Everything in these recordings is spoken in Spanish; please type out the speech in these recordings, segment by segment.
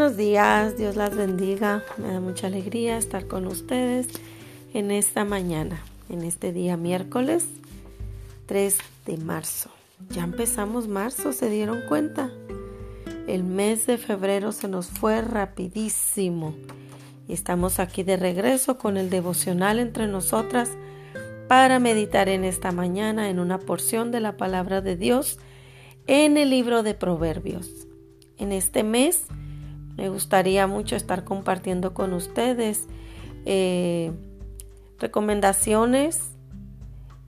buenos días, Dios las bendiga. Me da mucha alegría estar con ustedes en esta mañana, en este día miércoles 3 de marzo. Ya empezamos marzo, ¿se dieron cuenta? El mes de febrero se nos fue rapidísimo. Y estamos aquí de regreso con el devocional entre nosotras para meditar en esta mañana en una porción de la palabra de Dios en el libro de Proverbios. En este mes me gustaría mucho estar compartiendo con ustedes eh, recomendaciones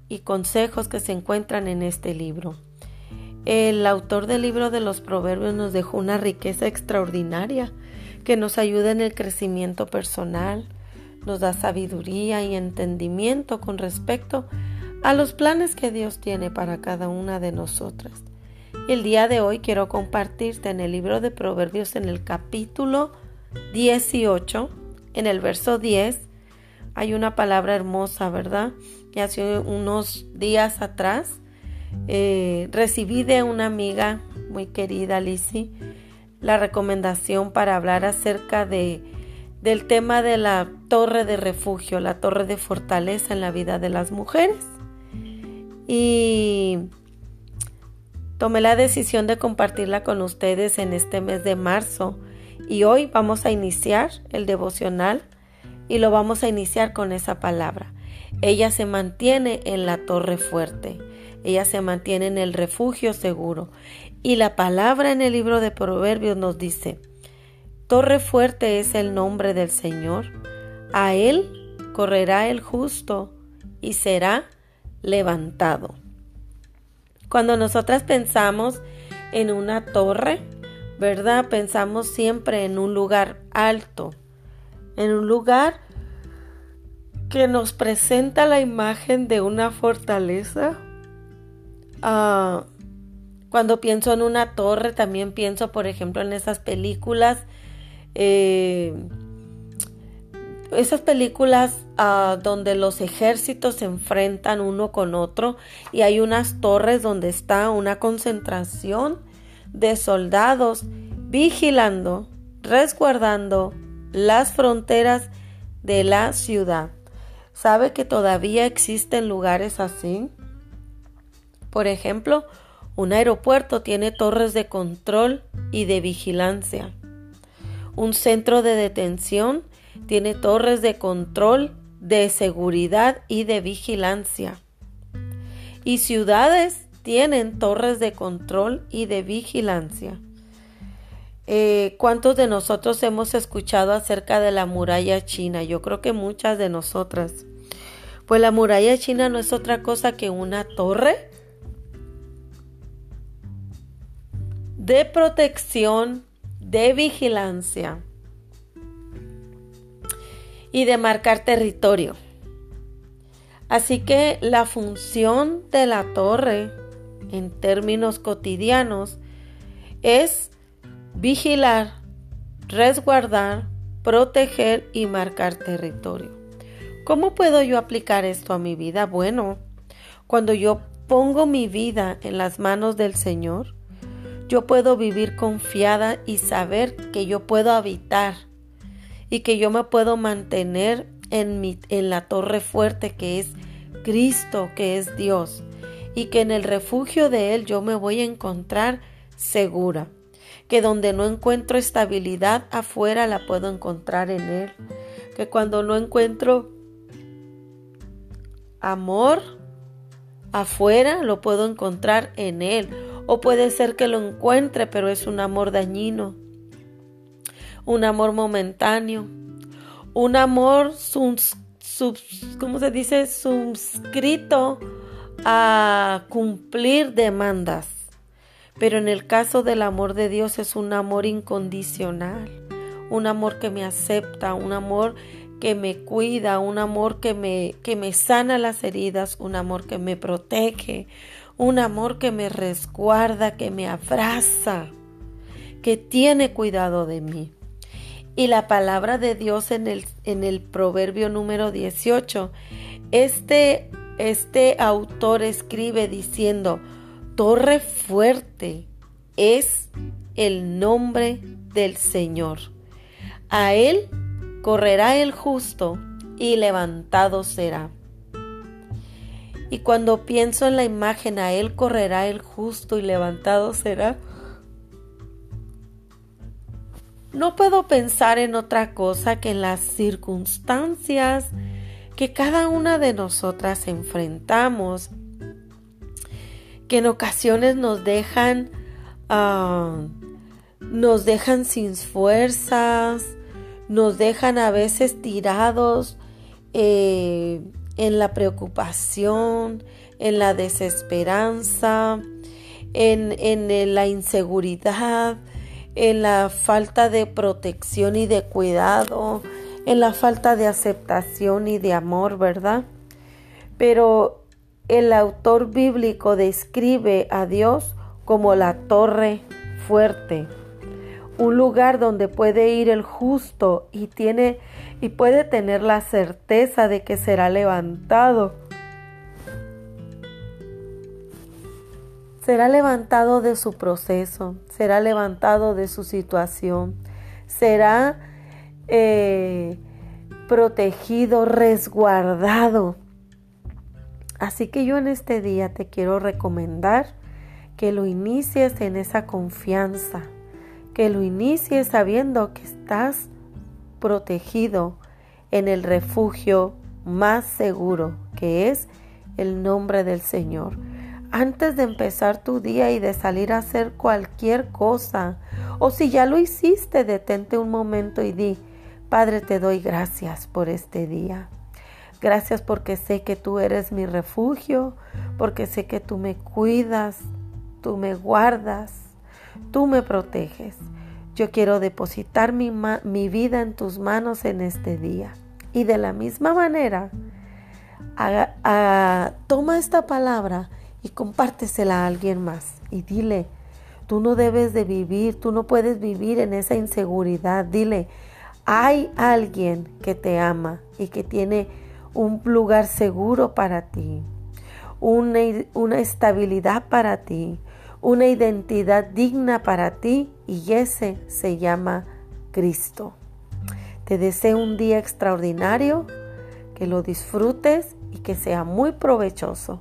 y consejos que se encuentran en este libro. El autor del libro de los Proverbios nos dejó una riqueza extraordinaria que nos ayuda en el crecimiento personal, nos da sabiduría y entendimiento con respecto a los planes que Dios tiene para cada una de nosotras. El día de hoy quiero compartirte en el libro de Proverbios en el capítulo 18, en el verso 10, hay una palabra hermosa, ¿verdad? Y hace unos días atrás eh, recibí de una amiga muy querida, Lizzie, la recomendación para hablar acerca de, del tema de la torre de refugio, la torre de fortaleza en la vida de las mujeres. Y Tomé la decisión de compartirla con ustedes en este mes de marzo y hoy vamos a iniciar el devocional y lo vamos a iniciar con esa palabra. Ella se mantiene en la torre fuerte, ella se mantiene en el refugio seguro y la palabra en el libro de Proverbios nos dice, Torre fuerte es el nombre del Señor, a él correrá el justo y será levantado. Cuando nosotras pensamos en una torre, ¿verdad? Pensamos siempre en un lugar alto, en un lugar que nos presenta la imagen de una fortaleza. Ah, cuando pienso en una torre, también pienso, por ejemplo, en esas películas eh, esas películas ah, donde los ejércitos se enfrentan uno con otro y hay unas torres donde está una concentración de soldados vigilando, resguardando las fronteras de la ciudad. ¿Sabe que todavía existen lugares así? Por ejemplo, un aeropuerto tiene torres de control y de vigilancia. Un centro de detención tiene torres de control, de seguridad y de vigilancia. Y ciudades tienen torres de control y de vigilancia. Eh, ¿Cuántos de nosotros hemos escuchado acerca de la muralla china? Yo creo que muchas de nosotras. Pues la muralla china no es otra cosa que una torre de protección, de vigilancia y de marcar territorio. Así que la función de la torre en términos cotidianos es vigilar, resguardar, proteger y marcar territorio. ¿Cómo puedo yo aplicar esto a mi vida? Bueno, cuando yo pongo mi vida en las manos del Señor, yo puedo vivir confiada y saber que yo puedo habitar y que yo me puedo mantener en, mi, en la torre fuerte que es Cristo, que es Dios, y que en el refugio de Él yo me voy a encontrar segura, que donde no encuentro estabilidad afuera la puedo encontrar en Él, que cuando no encuentro amor afuera lo puedo encontrar en Él, o puede ser que lo encuentre, pero es un amor dañino un amor momentáneo, un amor, ¿cómo se dice? Suscrito a cumplir demandas. Pero en el caso del amor de Dios es un amor incondicional, un amor que me acepta, un amor que me cuida, un amor que me, que me sana las heridas, un amor que me protege, un amor que me resguarda, que me abraza, que tiene cuidado de mí. Y la palabra de Dios en el, en el proverbio número 18, este, este autor escribe diciendo, torre fuerte es el nombre del Señor. A Él correrá el justo y levantado será. Y cuando pienso en la imagen, a Él correrá el justo y levantado será. No puedo pensar en otra cosa que en las circunstancias que cada una de nosotras enfrentamos, que en ocasiones nos dejan, ah, nos dejan sin fuerzas, nos dejan a veces tirados eh, en la preocupación, en la desesperanza, en, en la inseguridad, en la falta de protección y de cuidado, en la falta de aceptación y de amor, ¿verdad? Pero el autor bíblico describe a Dios como la torre fuerte, un lugar donde puede ir el justo y tiene y puede tener la certeza de que será levantado. Será levantado de su proceso, será levantado de su situación, será eh, protegido, resguardado. Así que yo en este día te quiero recomendar que lo inicies en esa confianza, que lo inicies sabiendo que estás protegido en el refugio más seguro, que es el nombre del Señor. Antes de empezar tu día y de salir a hacer cualquier cosa, o si ya lo hiciste, detente un momento y di, Padre, te doy gracias por este día. Gracias porque sé que tú eres mi refugio, porque sé que tú me cuidas, tú me guardas, tú me proteges. Yo quiero depositar mi, vida en tus manos en este día. Y de la misma manera, toma esta palabra y compártesela a alguien más. Y dile, tú no debes de vivir, tú no puedes vivir en esa inseguridad. Dile, hay alguien que te ama y que tiene un lugar seguro para ti, una, una estabilidad para ti, una identidad digna para ti y ese se llama Cristo. Te deseo un día extraordinario, que lo disfrutes y que sea muy provechoso.